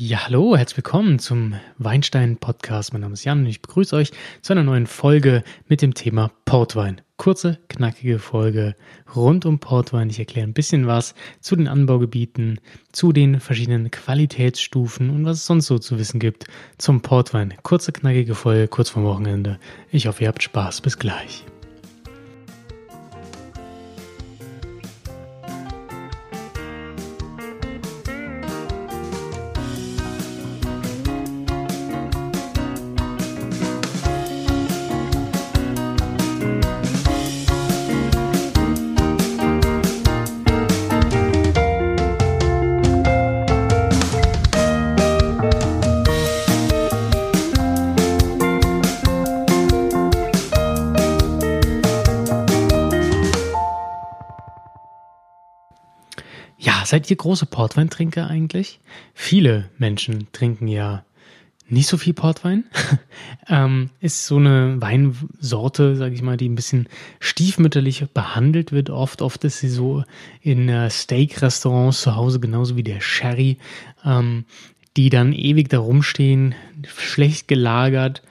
Ja, hallo, herzlich willkommen zum Weinstein Podcast. Mein Name ist Jan und ich begrüße euch zu einer neuen Folge mit dem Thema Portwein. Kurze, knackige Folge rund um Portwein. Ich erkläre ein bisschen was zu den Anbaugebieten, zu den verschiedenen Qualitätsstufen und was es sonst so zu wissen gibt zum Portwein. Kurze, knackige Folge, kurz vorm Wochenende. Ich hoffe, ihr habt Spaß. Bis gleich. Seid ihr große Portweintrinker eigentlich? Viele Menschen trinken ja nicht so viel Portwein. ähm, ist so eine Weinsorte, sage ich mal, die ein bisschen stiefmütterlich behandelt wird. Oft, oft ist sie so in äh, Steak-Restaurants zu Hause, genauso wie der Sherry, ähm, die dann ewig da rumstehen, schlecht gelagert,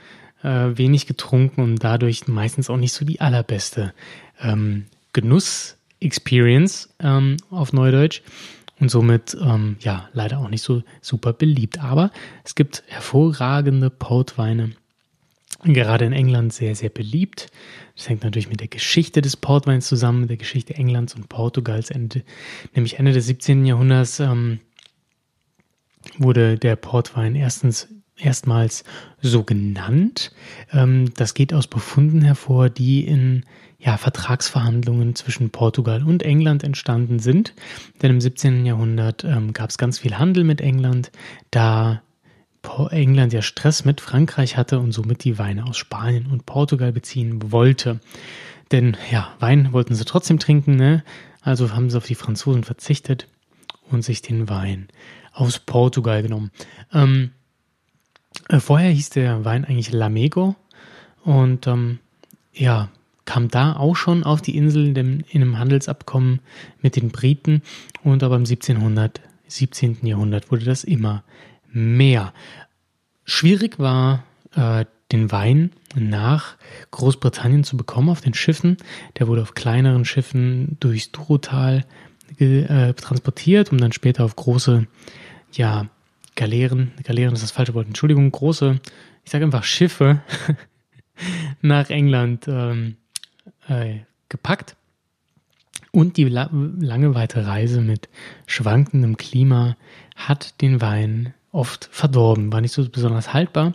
äh, wenig getrunken und dadurch meistens auch nicht so die allerbeste ähm, Genuss Experience ähm, auf Neudeutsch und somit ähm, ja leider auch nicht so super beliebt. Aber es gibt hervorragende Portweine, gerade in England sehr, sehr beliebt. Das hängt natürlich mit der Geschichte des Portweins zusammen, mit der Geschichte Englands und Portugals. Ende, nämlich Ende des 17. Jahrhunderts ähm, wurde der Portwein erstens erstmals so genannt. Ähm, das geht aus Befunden hervor, die in ja, Vertragsverhandlungen zwischen Portugal und England entstanden sind. Denn im 17. Jahrhundert ähm, gab es ganz viel Handel mit England, da England ja Stress mit Frankreich hatte und somit die Weine aus Spanien und Portugal beziehen wollte. Denn ja, Wein wollten sie trotzdem trinken, ne? Also haben sie auf die Franzosen verzichtet und sich den Wein aus Portugal genommen. Ähm, äh, vorher hieß der Wein eigentlich Lamego und ähm, ja, kam da auch schon auf die Insel in einem Handelsabkommen mit den Briten und aber im 1700, 17. Jahrhundert wurde das immer mehr. Schwierig war, äh, den Wein nach Großbritannien zu bekommen auf den Schiffen. Der wurde auf kleineren Schiffen durchs Durotal äh, transportiert, um dann später auf große, ja, Galeeren, Galeeren ist das falsche Wort, Entschuldigung, große, ich sage einfach Schiffe nach England ähm, äh, gepackt. Und die la lange weite Reise mit schwankendem Klima hat den Wein oft verdorben, war nicht so besonders haltbar.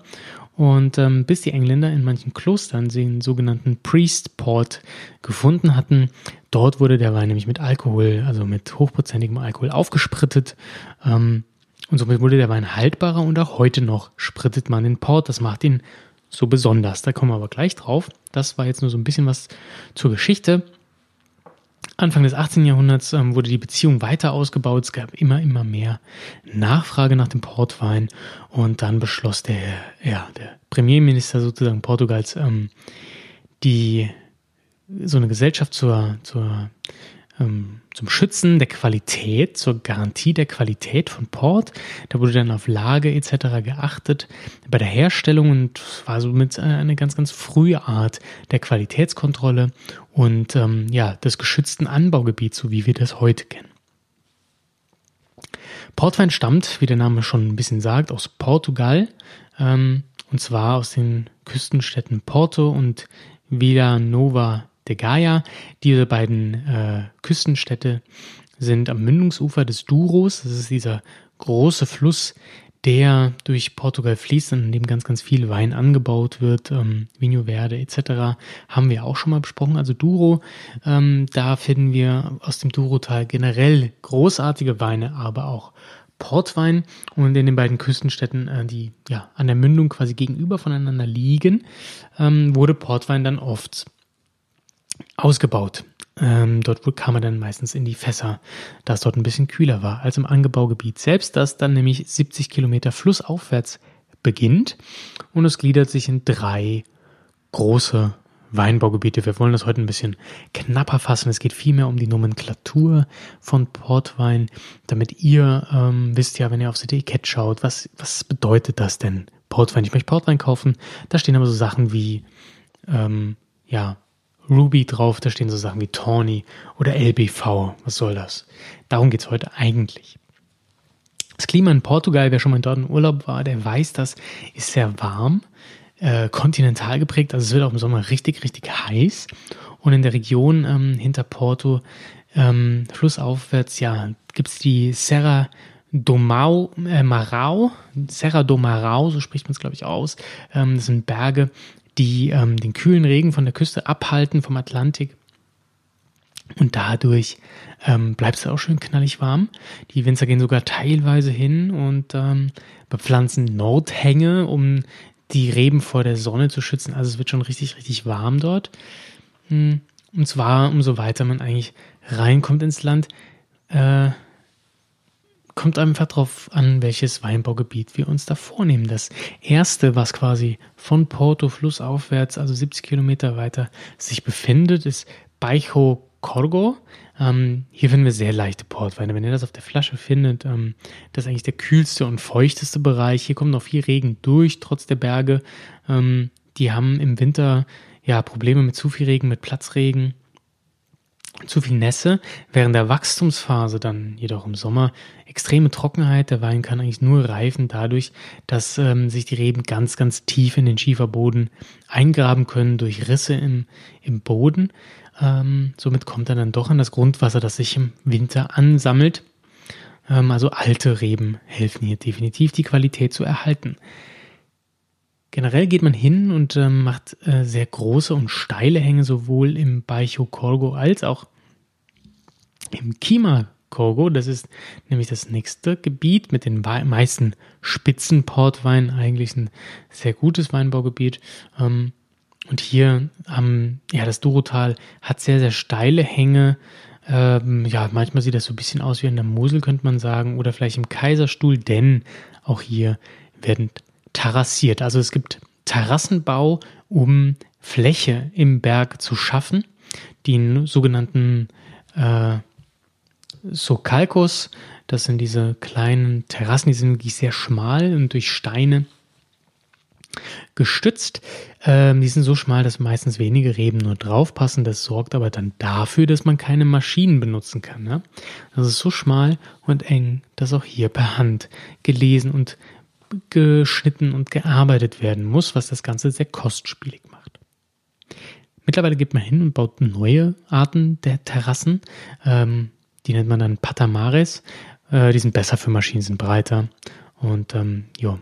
Und ähm, bis die Engländer in manchen Klostern den sogenannten Priest Port gefunden hatten, dort wurde der Wein nämlich mit Alkohol, also mit hochprozentigem Alkohol aufgesprittet. Ähm, und somit wurde der Wein haltbarer und auch heute noch sprittet man den Port. Das macht ihn so besonders. Da kommen wir aber gleich drauf. Das war jetzt nur so ein bisschen was zur Geschichte. Anfang des 18. Jahrhunderts ähm, wurde die Beziehung weiter ausgebaut. Es gab immer, immer mehr Nachfrage nach dem Portwein. Und dann beschloss der, ja, der Premierminister sozusagen Portugals, ähm, die, so eine Gesellschaft zur, zur zum Schützen der Qualität, zur Garantie der Qualität von Port. Da wurde dann auf Lage etc. geachtet bei der Herstellung und war somit eine ganz, ganz frühe Art der Qualitätskontrolle und ähm, ja, des geschützten Anbaugebiets, so wie wir das heute kennen. Portwein stammt, wie der Name schon ein bisschen sagt, aus Portugal ähm, und zwar aus den Küstenstädten Porto und Vila Nova de Gaia. Diese beiden äh, Küstenstädte sind am Mündungsufer des Douros. Das ist dieser große Fluss, der durch Portugal fließt und in dem ganz, ganz viel Wein angebaut wird. Ähm, Vinho Verde etc. haben wir auch schon mal besprochen. Also Douro, ähm, da finden wir aus dem Douro-Tal generell großartige Weine, aber auch Portwein. Und in den beiden Küstenstädten, äh, die ja an der Mündung quasi gegenüber voneinander liegen, ähm, wurde Portwein dann oft ausgebaut. Ähm, dort kam er dann meistens in die Fässer, da es dort ein bisschen kühler war als im Angebaugebiet selbst, das dann nämlich 70 Kilometer flussaufwärts beginnt und es gliedert sich in drei große Weinbaugebiete. Wir wollen das heute ein bisschen knapper fassen. Es geht vielmehr um die Nomenklatur von Portwein, damit ihr ähm, wisst ja, wenn ihr aufs Etikett schaut, was, was bedeutet das denn? Portwein. Ich möchte Portwein kaufen. Da stehen aber so Sachen wie, ähm, ja, Ruby drauf, da stehen so Sachen wie Tawny oder LBV. Was soll das? Darum geht's heute eigentlich. Das Klima in Portugal, wer schon mal dort in Urlaub war, der weiß, das ist sehr warm äh, kontinental geprägt. Also es wird auch im Sommer richtig, richtig heiß. Und in der Region ähm, hinter Porto, ähm, flussaufwärts, ja, gibt's die Serra do Mau, äh, Marau, Serra do Marau, so spricht man es, glaube ich, aus. Ähm, das sind Berge, die ähm, den kühlen Regen von der Küste abhalten, vom Atlantik. Und dadurch ähm, bleibt es auch schön knallig warm. Die Winzer gehen sogar teilweise hin und ähm, bepflanzen Nordhänge, um die Reben vor der Sonne zu schützen. Also es wird schon richtig, richtig warm dort. Hm, und zwar, umso weiter man eigentlich reinkommt ins Land, äh, kommt einfach darauf an, welches Weinbaugebiet wir uns da vornehmen. Das erste, was quasi von Porto flussaufwärts, also 70 Kilometer weiter, sich befindet, ist Baixo Corgo. Ähm, hier finden wir sehr leichte Portweine. Wenn ihr das auf der Flasche findet, ähm, das ist eigentlich der kühlste und feuchteste Bereich. Hier kommt noch viel Regen durch, trotz der Berge. Ähm, die haben im Winter ja Probleme mit zu viel Regen, mit Platzregen, zu viel Nässe. Während der Wachstumsphase dann jedoch im Sommer extreme Trockenheit. Der Wein kann eigentlich nur reifen dadurch, dass ähm, sich die Reben ganz, ganz tief in den Schieferboden eingraben können durch Risse im, im Boden. Ähm, somit kommt er dann doch an das Grundwasser, das sich im Winter ansammelt. Ähm, also alte Reben helfen hier definitiv, die Qualität zu erhalten. Generell geht man hin und äh, macht äh, sehr große und steile Hänge sowohl im Baicho Corgo als auch im Kima Corgo. Das ist nämlich das nächste Gebiet mit den meisten Spitzenportweinen. Eigentlich ein sehr gutes Weinbaugebiet. Ähm, und hier am, ja, das Dorotal hat sehr, sehr steile Hänge. Ähm, ja, manchmal sieht das so ein bisschen aus wie in der Mosel, könnte man sagen, oder vielleicht im Kaiserstuhl, denn auch hier werden terrassiert. Also es gibt Terrassenbau, um Fläche im Berg zu schaffen. Die sogenannten äh, Sokalkos, das sind diese kleinen Terrassen, die sind wirklich sehr schmal und durch Steine gestützt. Ähm, die sind so schmal, dass meistens wenige Reben nur draufpassen. Das sorgt aber dann dafür, dass man keine Maschinen benutzen kann. Ne? Das ist so schmal und eng, dass auch hier per Hand gelesen und geschnitten und gearbeitet werden muss, was das Ganze sehr kostspielig macht. Mittlerweile geht man hin und baut neue Arten der Terrassen. Ähm, die nennt man dann Patamares. Äh, die sind besser für Maschinen, sind breiter. Und ähm, ja,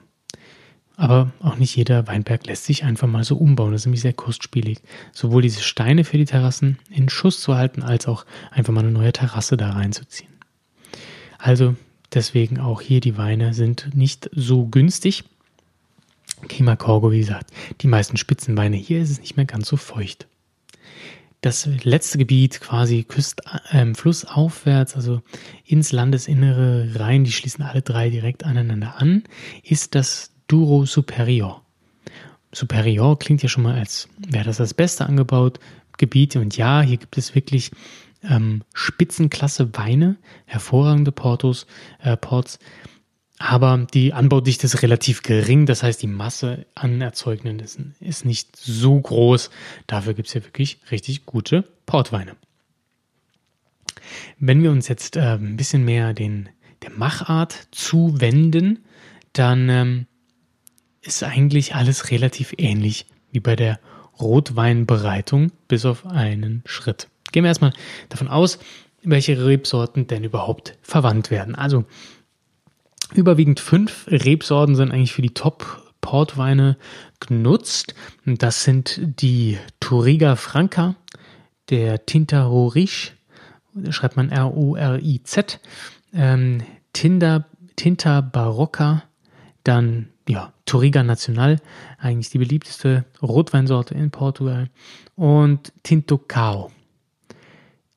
aber auch nicht jeder Weinberg lässt sich einfach mal so umbauen. Das ist nämlich sehr kostspielig. Sowohl diese Steine für die Terrassen in Schuss zu halten, als auch einfach mal eine neue Terrasse da reinzuziehen. Also deswegen auch hier die Weine sind nicht so günstig. Kima Korgo, wie gesagt, die meisten Spitzenweine. Hier ist es nicht mehr ganz so feucht. Das letzte Gebiet, quasi Küst, äh, flussaufwärts, also ins Landesinnere rein, die schließen alle drei direkt aneinander an, ist das Duro Superior. Superior klingt ja schon mal, als wäre das das beste angebaut Gebiet. Und ja, hier gibt es wirklich ähm, Spitzenklasse Weine, hervorragende Portos, äh, Ports. Aber die Anbaudichte ist relativ gering. Das heißt, die Masse an Erzeugnen ist, nicht so groß. Dafür gibt es ja wirklich richtig gute Portweine. Wenn wir uns jetzt äh, ein bisschen mehr den, der Machart zuwenden, dann ähm, ist eigentlich alles relativ ähnlich wie bei der Rotweinbereitung, bis auf einen Schritt. Gehen wir erstmal davon aus, welche Rebsorten denn überhaupt verwandt werden. Also überwiegend fünf Rebsorten sind eigentlich für die Top-Portweine genutzt. Das sind die Touriga Franca, der Tinta Roriz, schreibt man R-O-R-I-Z, ähm, Tinta, Tinta Barocca, dann ja, Touriga Nacional, eigentlich die beliebteste Rotweinsorte in Portugal. Und Tinto Cao.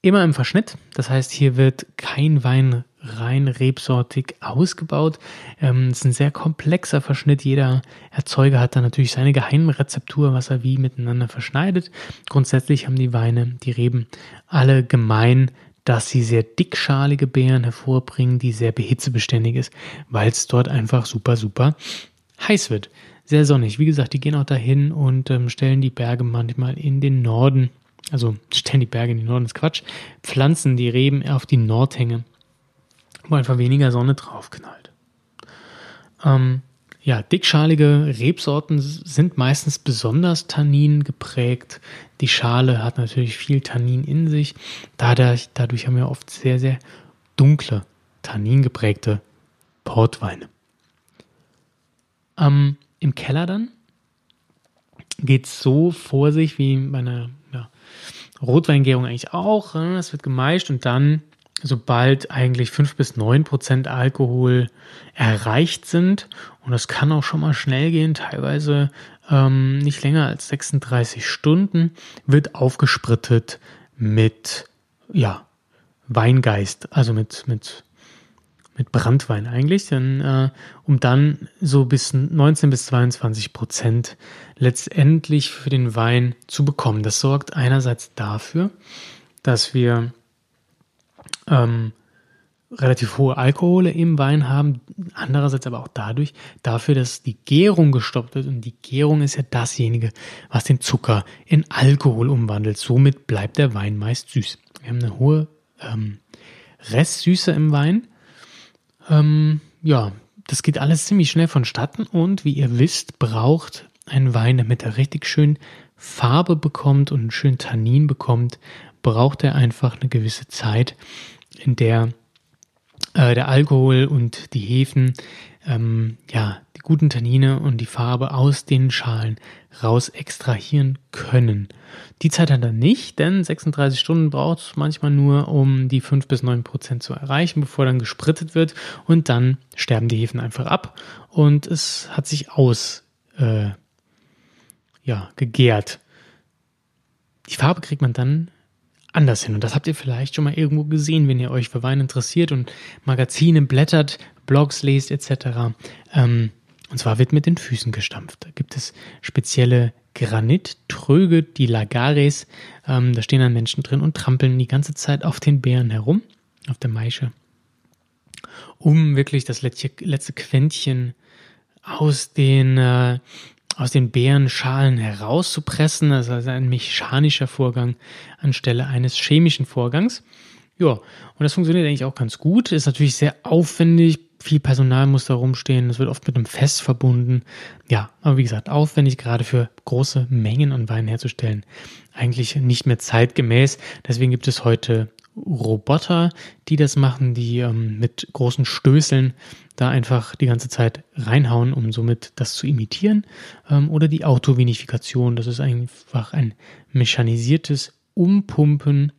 Immer im Verschnitt, das heißt, hier wird kein Wein rein rebsortig ausgebaut. Ähm, es ist ein sehr komplexer Verschnitt. Jeder Erzeuger hat da natürlich seine geheime Rezeptur, was er wie miteinander verschneidet. Grundsätzlich haben die Weine, die Reben alle gemein, dass sie sehr dickschalige Beeren hervorbringen, die sehr behitzebeständig ist, weil es dort einfach super, super heiß wird. Sehr sonnig. Wie gesagt, die gehen auch dahin und ähm, stellen die Berge manchmal in den Norden. Also stellen die Berge in den Norden, ist Quatsch. Pflanzen die Reben auf die Nordhänge, wo einfach weniger Sonne draufknallt. Ähm, ja, dickschalige Rebsorten sind meistens besonders Tannin geprägt. Die Schale hat natürlich viel Tannin in sich. Dadurch, dadurch haben wir oft sehr, sehr dunkle, Tannin geprägte Portweine. Ähm, Im Keller dann geht es so vor sich wie bei einer ja, Rotweingärung eigentlich auch. Ne? Es wird gemeischt und dann sobald eigentlich fünf bis neun Prozent Alkohol erreicht sind. Und das kann auch schon mal schnell gehen, teilweise ähm, nicht länger als 36 Stunden, wird aufgesprittet mit, ja, Weingeist, also mit, mit, mit Brandwein eigentlich, denn, äh, um dann so bis 19 bis 22 Prozent letztendlich für den Wein zu bekommen. Das sorgt einerseits dafür, dass wir ähm, relativ hohe Alkohole im Wein haben, andererseits aber auch dadurch, dafür, dass die Gärung gestoppt wird und die Gärung ist ja dasjenige, was den Zucker in Alkohol umwandelt. Somit bleibt der Wein meist süß. Wir haben eine hohe ähm, Restsüße im Wein. Ähm, ja, das geht alles ziemlich schnell vonstatten und wie ihr wisst, braucht ein Wein, damit er richtig schön Farbe bekommt und schön Tannin bekommt, braucht er einfach eine gewisse Zeit, in der äh, der Alkohol und die Hefen ähm, ja die guten Tannine und die Farbe aus den Schalen raus extrahieren können. Die Zeit hat er nicht, denn 36 Stunden braucht es manchmal nur, um die 5 bis 9 Prozent zu erreichen, bevor dann gesprittet wird und dann sterben die Hefen einfach ab und es hat sich aus äh, ja, gegärt. Die Farbe kriegt man dann anders hin. Und das habt ihr vielleicht schon mal irgendwo gesehen, wenn ihr euch für Wein interessiert und Magazine blättert, Blogs lest etc. Ähm, und zwar wird mit den Füßen gestampft. Da gibt es spezielle Granittröge, die Lagares. Ähm, da stehen dann Menschen drin und trampeln die ganze Zeit auf den Beeren herum, auf der Maische, um wirklich das letzte, letzte Quäntchen aus den äh, aus den Beerenschalen herauszupressen. Das ist also ein mechanischer Vorgang anstelle eines chemischen Vorgangs. Ja, und das funktioniert eigentlich auch ganz gut. Ist natürlich sehr aufwendig. Viel Personal muss da rumstehen. Das wird oft mit einem Fest verbunden. Ja, aber wie gesagt, aufwendig, gerade für große Mengen an Wein herzustellen. Eigentlich nicht mehr zeitgemäß. Deswegen gibt es heute Roboter, die das machen, die ähm, mit großen Stößeln da einfach die ganze Zeit reinhauen, um somit das zu imitieren. Ähm, oder die Autovinifikation, das ist einfach ein mechanisiertes Umpumpen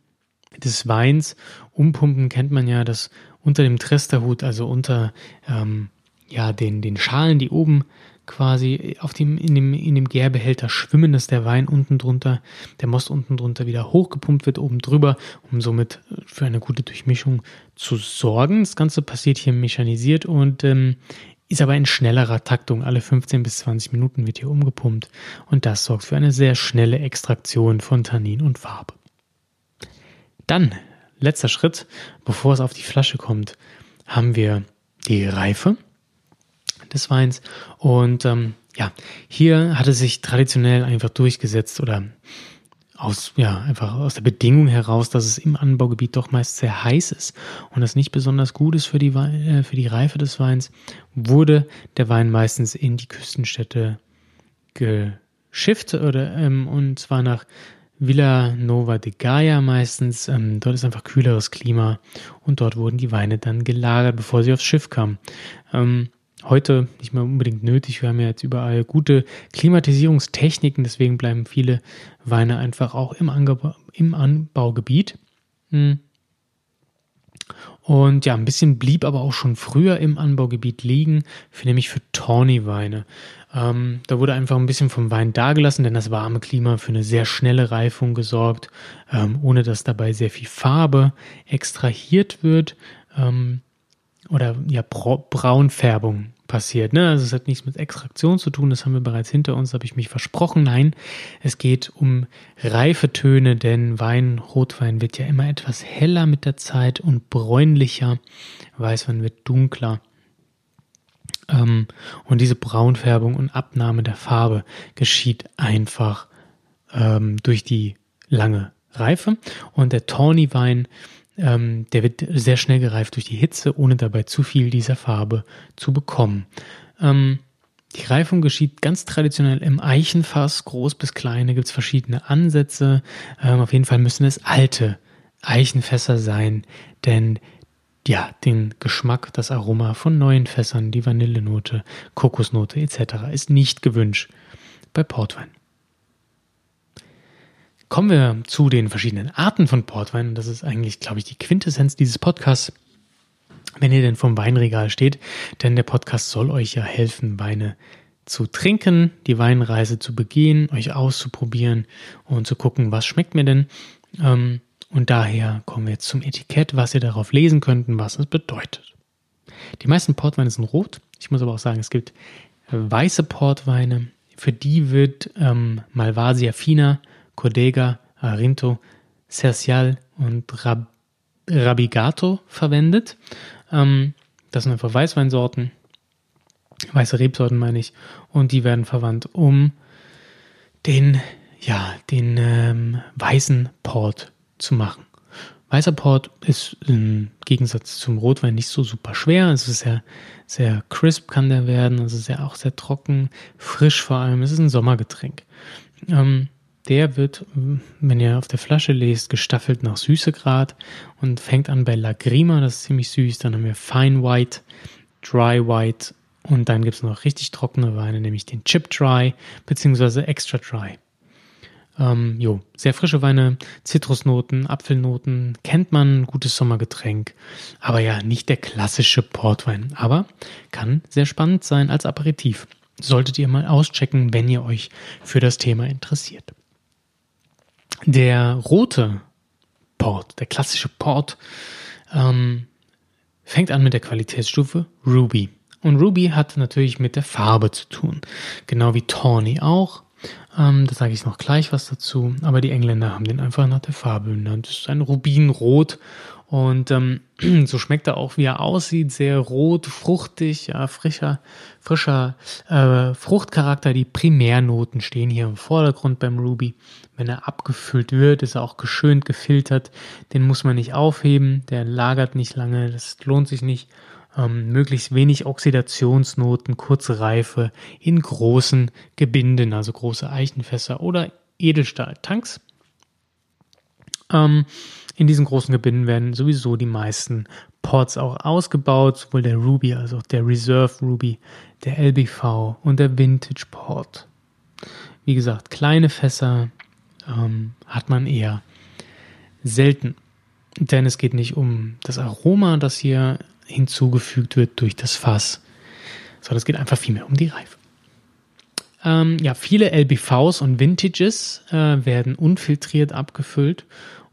des Weins. Umpumpen kennt man ja, dass unter dem Tresterhut, also unter ähm, ja, den, den Schalen, die oben quasi auf dem, in dem, in dem Gärbehälter schwimmen, dass der Wein unten drunter, der Most unten drunter wieder hochgepumpt wird, oben drüber, um somit für eine gute Durchmischung zu sorgen. Das Ganze passiert hier mechanisiert und ähm, ist aber in schnellerer Taktung. Alle 15 bis 20 Minuten wird hier umgepumpt und das sorgt für eine sehr schnelle Extraktion von Tannin und Farbe. Dann, letzter Schritt, bevor es auf die Flasche kommt, haben wir die Reife des Weins. Und ähm, ja, hier hat es sich traditionell einfach durchgesetzt oder aus, ja, einfach aus der Bedingung heraus, dass es im Anbaugebiet doch meist sehr heiß ist und das nicht besonders gut ist für die, äh, für die Reife des Weins, wurde der Wein meistens in die Küstenstädte geschifft oder, ähm, und zwar nach Villa Nova de Gaia meistens. Ähm, dort ist einfach kühleres Klima und dort wurden die Weine dann gelagert, bevor sie aufs Schiff kamen. Ähm, heute nicht mehr unbedingt nötig. Wir haben ja jetzt überall gute Klimatisierungstechniken, deswegen bleiben viele Weine einfach auch im, Angebau, im Anbaugebiet. Hm. Und ja, ein bisschen blieb aber auch schon früher im Anbaugebiet liegen, für, nämlich für Tawny-Weine. Ähm, da wurde einfach ein bisschen vom Wein dagelassen, denn das warme Klima für eine sehr schnelle Reifung gesorgt, ähm, ohne dass dabei sehr viel Farbe extrahiert wird. Ähm, oder ja Braunfärbung passiert. Ne? Also es hat nichts mit Extraktion zu tun, das haben wir bereits hinter uns, habe ich mich versprochen. Nein, es geht um reife Töne, denn Wein, Rotwein wird ja immer etwas heller mit der Zeit und bräunlicher. Weißwein wird dunkler. Ähm, und diese Braunfärbung und Abnahme der Farbe geschieht einfach ähm, durch die lange Reife. Und der Tawny-Wein ähm, der wird sehr schnell gereift durch die Hitze, ohne dabei zu viel dieser Farbe zu bekommen. Ähm, die Reifung geschieht ganz traditionell im Eichenfass, groß bis klein, da gibt es verschiedene Ansätze. Ähm, auf jeden Fall müssen es alte Eichenfässer sein, denn ja, den Geschmack, das Aroma von neuen Fässern, die Vanillenote, Kokosnote etc. ist nicht gewünscht bei Portwein. Kommen wir zu den verschiedenen Arten von Portwein. Das ist eigentlich, glaube ich, die Quintessenz dieses Podcasts. Wenn ihr denn vom Weinregal steht, denn der Podcast soll euch ja helfen, Weine zu trinken, die Weinreise zu begehen, euch auszuprobieren und zu gucken, was schmeckt mir denn. Ähm, und daher kommen wir jetzt zum Etikett, was ihr darauf lesen könnt und was es bedeutet. Die meisten Portweine sind rot. Ich muss aber auch sagen, es gibt weiße Portweine. Für die wird ähm, Malvasia fina Codega, Arinto, Cercial und Rab Rabigato verwendet. Ähm, das sind einfach Weißweinsorten, weiße Rebsorten meine ich, und die werden verwandt, um den, ja, den ähm, weißen Port zu machen. Weißer Port ist im Gegensatz zum Rotwein nicht so super schwer. Es ist sehr, sehr crisp kann der werden. Es ist ja auch sehr trocken, frisch vor allem. Es ist ein Sommergetränk. Ähm, der wird, wenn ihr auf der Flasche lest, gestaffelt nach Süßegrad und fängt an bei Lagrima, das ist ziemlich süß. Dann haben wir Fine White, Dry White und dann gibt es noch richtig trockene Weine, nämlich den Chip Dry bzw. Extra Dry. Ähm, jo, sehr frische Weine, Zitrusnoten, Apfelnoten, kennt man, gutes Sommergetränk, aber ja, nicht der klassische Portwein, aber kann sehr spannend sein als Aperitif. Solltet ihr mal auschecken, wenn ihr euch für das Thema interessiert. Der rote Port, der klassische Port, ähm, fängt an mit der Qualitätsstufe Ruby. Und Ruby hat natürlich mit der Farbe zu tun. Genau wie Tawny auch. Ähm, da sage ich noch gleich was dazu. Aber die Engländer haben den einfach nach der Farbe benannt. Das ist ein Rubinrot und ähm, so schmeckt er auch, wie er aussieht. Sehr rot, fruchtig, ja, frischer, frischer äh, Fruchtcharakter. Die Primärnoten stehen hier im Vordergrund beim Ruby. Wenn er abgefüllt wird, ist er auch geschönt gefiltert. Den muss man nicht aufheben. Der lagert nicht lange. Das lohnt sich nicht. Ähm, möglichst wenig Oxidationsnoten, kurze Reife in großen Gebinden, also große Eichenfässer oder Edelstahltanks. Ähm, in diesen großen Gebinden werden sowieso die meisten Ports auch ausgebaut, sowohl der Ruby als auch der Reserve Ruby, der LBV und der Vintage Port. Wie gesagt, kleine Fässer ähm, hat man eher selten, denn es geht nicht um das Aroma, das hier hinzugefügt wird durch das Fass, sondern es geht einfach vielmehr um die Reife. Ähm, ja, viele LBVs und Vintages äh, werden unfiltriert abgefüllt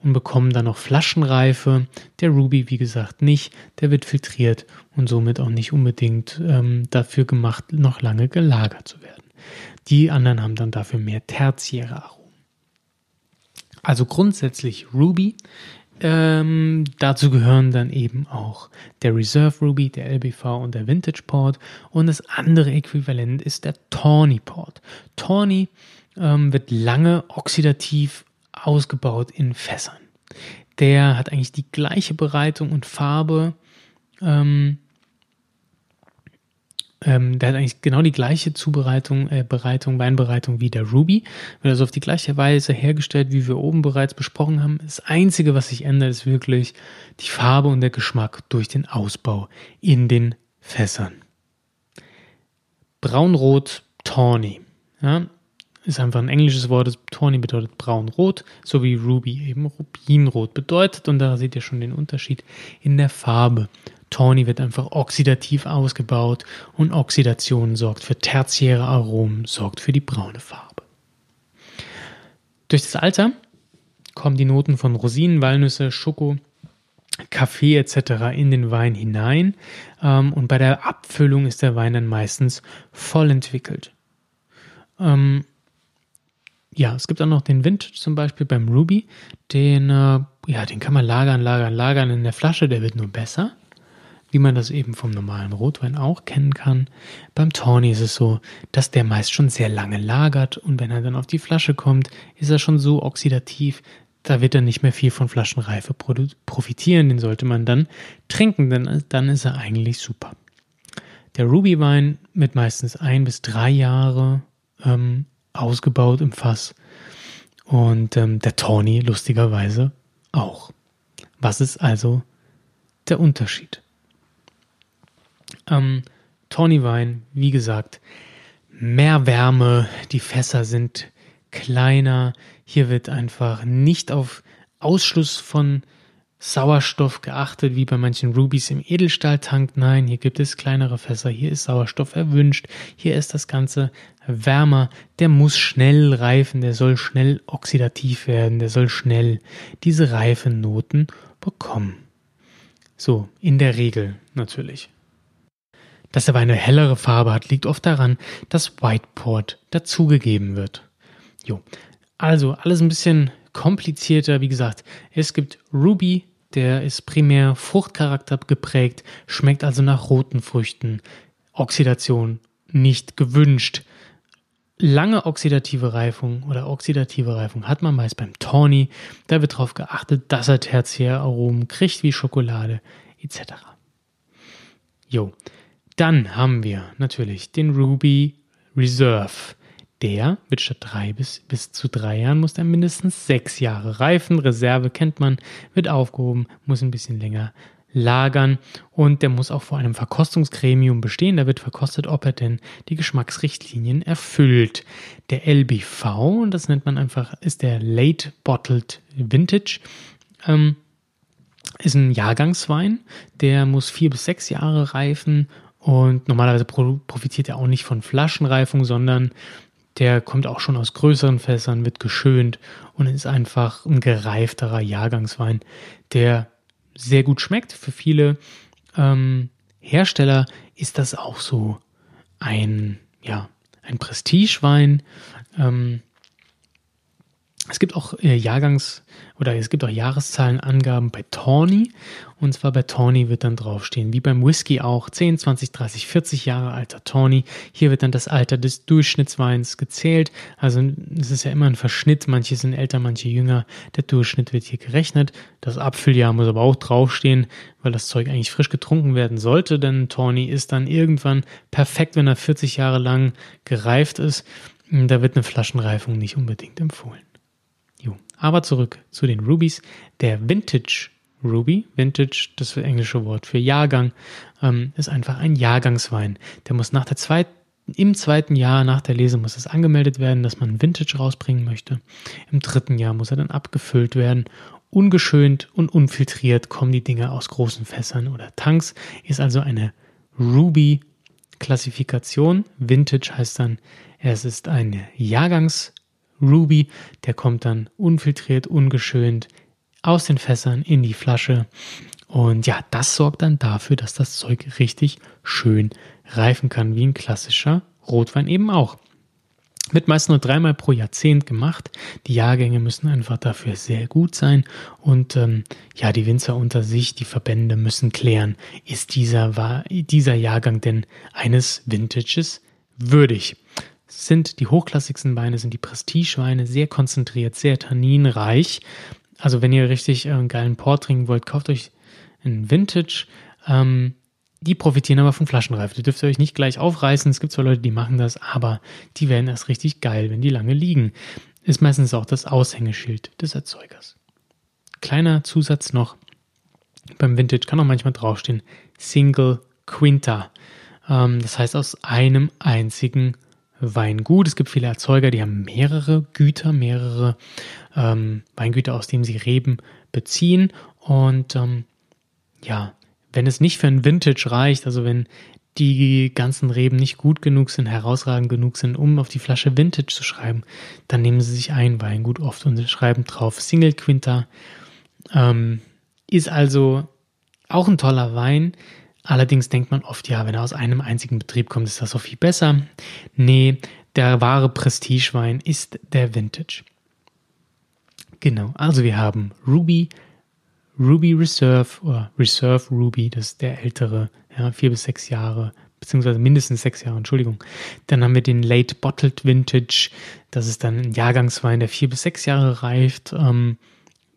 und bekommen dann noch Flaschenreife. Der Ruby, wie gesagt, nicht. Der wird filtriert und somit auch nicht unbedingt ähm, dafür gemacht, noch lange gelagert zu werden. Die anderen haben dann dafür mehr tertiäre Aromen. Also grundsätzlich Ruby. Ähm, dazu gehören dann eben auch der Reserve Ruby, der LBV und der Vintage Port. Und das andere Äquivalent ist der Tawny Port. Tawny ähm, wird lange oxidativ ausgebaut in Fässern. Der hat eigentlich die gleiche Bereitung und Farbe. Ähm, ähm, der hat eigentlich genau die gleiche Zubereitung, äh, Bereitung, Weinbereitung wie der Ruby. Wird also auf die gleiche Weise hergestellt, wie wir oben bereits besprochen haben. Das Einzige, was sich ändert, ist wirklich die Farbe und der Geschmack durch den Ausbau in den Fässern. Braunrot Tawny. Ja, ist einfach ein englisches Wort. Tawny bedeutet braun-rot, so wie Ruby eben Rubinrot bedeutet. Und da seht ihr schon den Unterschied in der Farbe. Tawny wird einfach oxidativ ausgebaut und Oxidation sorgt für tertiäre Aromen, sorgt für die braune Farbe. Durch das Alter kommen die Noten von Rosinen, Walnüsse, Schoko, Kaffee etc. in den Wein hinein ähm, und bei der Abfüllung ist der Wein dann meistens voll entwickelt. Ähm, ja, es gibt auch noch den Vintage zum Beispiel beim Ruby. Den, äh, ja, den kann man lagern, lagern, lagern in der Flasche. Der wird nur besser, wie man das eben vom normalen Rotwein auch kennen kann. Beim Tawny ist es so, dass der meist schon sehr lange lagert und wenn er dann auf die Flasche kommt, ist er schon so oxidativ, da wird er nicht mehr viel von Flaschenreife profitieren. Den sollte man dann trinken, denn dann ist er eigentlich super. Der Ruby-Wein mit meistens ein bis drei Jahre ähm, ausgebaut im Fass. Und ähm, der Tawny lustigerweise auch. Was ist also der Unterschied? Ähm, Tawny-Wein, wie gesagt, mehr Wärme, die Fässer sind kleiner. Hier wird einfach nicht auf Ausschluss von Sauerstoff geachtet, wie bei manchen Rubies im Edelstahltank. Nein, hier gibt es kleinere Fässer, hier ist Sauerstoff erwünscht, hier ist das Ganze wärmer. Der muss schnell reifen, der soll schnell oxidativ werden, der soll schnell diese reifen Noten bekommen. So, in der Regel natürlich. Dass er eine hellere Farbe hat, liegt oft daran, dass Whiteport dazugegeben wird. Jo. Also alles ein bisschen komplizierter. Wie gesagt, es gibt Ruby, der ist primär Fruchtcharakter geprägt, schmeckt also nach roten Früchten. Oxidation nicht gewünscht. Lange oxidative Reifung oder oxidative Reifung hat man meist beim Tawny. Da wird darauf geachtet, dass er Tertiäraromen kriegt wie Schokolade etc. Jo, dann haben wir natürlich den Ruby Reserve. Der wird statt drei bis, bis zu drei Jahren muss er mindestens sechs Jahre reifen. Reserve kennt man, wird aufgehoben, muss ein bisschen länger lagern und der muss auch vor einem Verkostungsgremium bestehen. Da wird verkostet, ob er denn die Geschmacksrichtlinien erfüllt. Der LBV, das nennt man einfach, ist der Late Bottled Vintage. Ähm, ist ein Jahrgangswein, der muss vier bis sechs Jahre reifen und normalerweise profitiert er auch nicht von Flaschenreifung, sondern der kommt auch schon aus größeren Fässern, wird geschönt und ist einfach ein gereifterer Jahrgangswein, der sehr gut schmeckt. Für viele ähm, Hersteller ist das auch so ein, ja, ein Prestigewein. Ähm, es gibt auch äh, Jahrgangs- oder es gibt auch Jahreszahlenangaben bei Tawny. Und zwar bei Tawny wird dann draufstehen, wie beim Whisky auch, 10, 20, 30, 40 Jahre alter Tawny. Hier wird dann das Alter des Durchschnittsweins gezählt. Also es ist ja immer ein Verschnitt. Manche sind älter, manche jünger. Der Durchschnitt wird hier gerechnet. Das Abfülljahr muss aber auch draufstehen, weil das Zeug eigentlich frisch getrunken werden sollte. Denn Tawny ist dann irgendwann perfekt, wenn er 40 Jahre lang gereift ist. Da wird eine Flaschenreifung nicht unbedingt empfohlen. Aber zurück zu den Rubies. Der Vintage Ruby, Vintage, das englische Wort für Jahrgang, ähm, ist einfach ein Jahrgangswein. Der muss nach der zweiten im zweiten Jahr nach der Lese muss es angemeldet werden, dass man Vintage rausbringen möchte. Im dritten Jahr muss er dann abgefüllt werden. Ungeschönt und unfiltriert kommen die Dinge aus großen Fässern oder Tanks. Ist also eine Ruby-Klassifikation. Vintage heißt dann, es ist ein Jahrgangs Ruby, der kommt dann unfiltriert, ungeschönt aus den Fässern in die Flasche. Und ja, das sorgt dann dafür, dass das Zeug richtig schön reifen kann, wie ein klassischer Rotwein eben auch. Wird meist nur dreimal pro Jahrzehnt gemacht. Die Jahrgänge müssen einfach dafür sehr gut sein. Und ähm, ja, die Winzer unter sich, die Verbände müssen klären, ist dieser, war, dieser Jahrgang denn eines Vintages würdig sind die hochklassigsten Weine, sind die Prestigeweine, sehr konzentriert, sehr tanninreich. Also wenn ihr richtig äh, einen geilen Port trinken wollt, kauft euch einen Vintage. Ähm, die profitieren aber von Flaschenreife. Die dürft ihr euch nicht gleich aufreißen. Es gibt zwar Leute, die machen das, aber die werden erst richtig geil, wenn die lange liegen. Ist meistens auch das Aushängeschild des Erzeugers. Kleiner Zusatz noch. Beim Vintage kann auch manchmal draufstehen Single Quinta. Ähm, das heißt aus einem einzigen Weingut. Es gibt viele Erzeuger, die haben mehrere Güter, mehrere ähm, Weingüter, aus denen sie Reben beziehen. Und ähm, ja, wenn es nicht für ein Vintage reicht, also wenn die ganzen Reben nicht gut genug sind, herausragend genug sind, um auf die Flasche Vintage zu schreiben, dann nehmen sie sich ein Weingut oft und schreiben drauf Single Quinta. Ähm, Ist also auch ein toller Wein. Allerdings denkt man oft, ja, wenn er aus einem einzigen Betrieb kommt, ist das so viel besser. Nee, der wahre Prestigewein ist der Vintage. Genau, also wir haben Ruby, Ruby Reserve oder Reserve Ruby, das ist der ältere, ja, vier bis sechs Jahre, beziehungsweise mindestens sechs Jahre, Entschuldigung. Dann haben wir den Late Bottled Vintage, das ist dann ein Jahrgangswein, der vier bis sechs Jahre reift, ähm,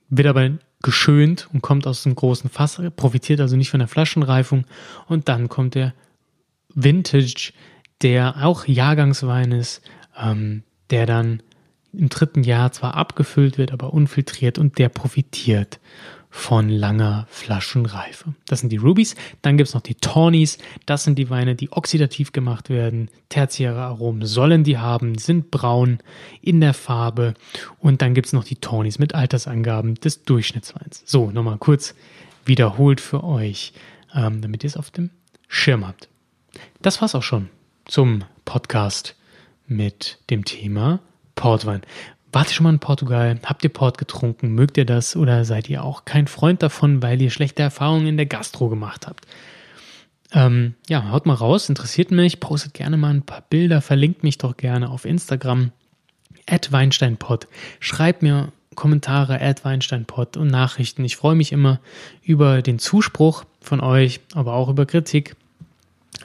wird aber geschönt und kommt aus einem großen Fass, profitiert also nicht von der Flaschenreifung. Und dann kommt der Vintage, der auch Jahrgangswein ist, ähm, der dann im dritten Jahr zwar abgefüllt wird, aber unfiltriert und der profitiert von langer Flaschenreife. Das sind die Rubies. Dann gibt es noch die Tawnies. Das sind die Weine, die oxidativ gemacht werden. Tertiäre Aromen sollen die haben, sind braun in der Farbe. Und dann gibt es noch die Tawnies mit Altersangaben des Durchschnittsweins. So, nochmal kurz wiederholt für euch, ähm, damit ihr es auf dem Schirm habt. Das war's auch schon zum Podcast mit dem Thema Portwein. Wart ihr schon mal in Portugal? Habt ihr Port getrunken? Mögt ihr das? Oder seid ihr auch kein Freund davon, weil ihr schlechte Erfahrungen in der Gastro gemacht habt? Ähm, ja, haut mal raus, interessiert mich. Postet gerne mal ein paar Bilder, verlinkt mich doch gerne auf Instagram. At WeinsteinPod. Schreibt mir Kommentare, at WeinsteinPod und Nachrichten. Ich freue mich immer über den Zuspruch von euch, aber auch über Kritik.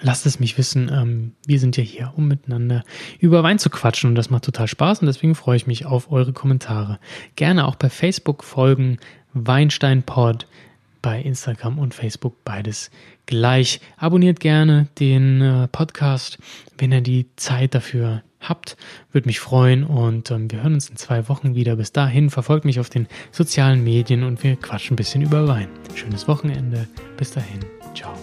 Lasst es mich wissen. Ähm, wir sind ja hier, um miteinander über Wein zu quatschen und das macht total Spaß und deswegen freue ich mich auf eure Kommentare. Gerne auch bei Facebook folgen, Weinsteinpod, bei Instagram und Facebook beides gleich. Abonniert gerne den äh, Podcast, wenn ihr die Zeit dafür habt. Würde mich freuen und ähm, wir hören uns in zwei Wochen wieder. Bis dahin verfolgt mich auf den sozialen Medien und wir quatschen ein bisschen über Wein. Schönes Wochenende. Bis dahin. Ciao.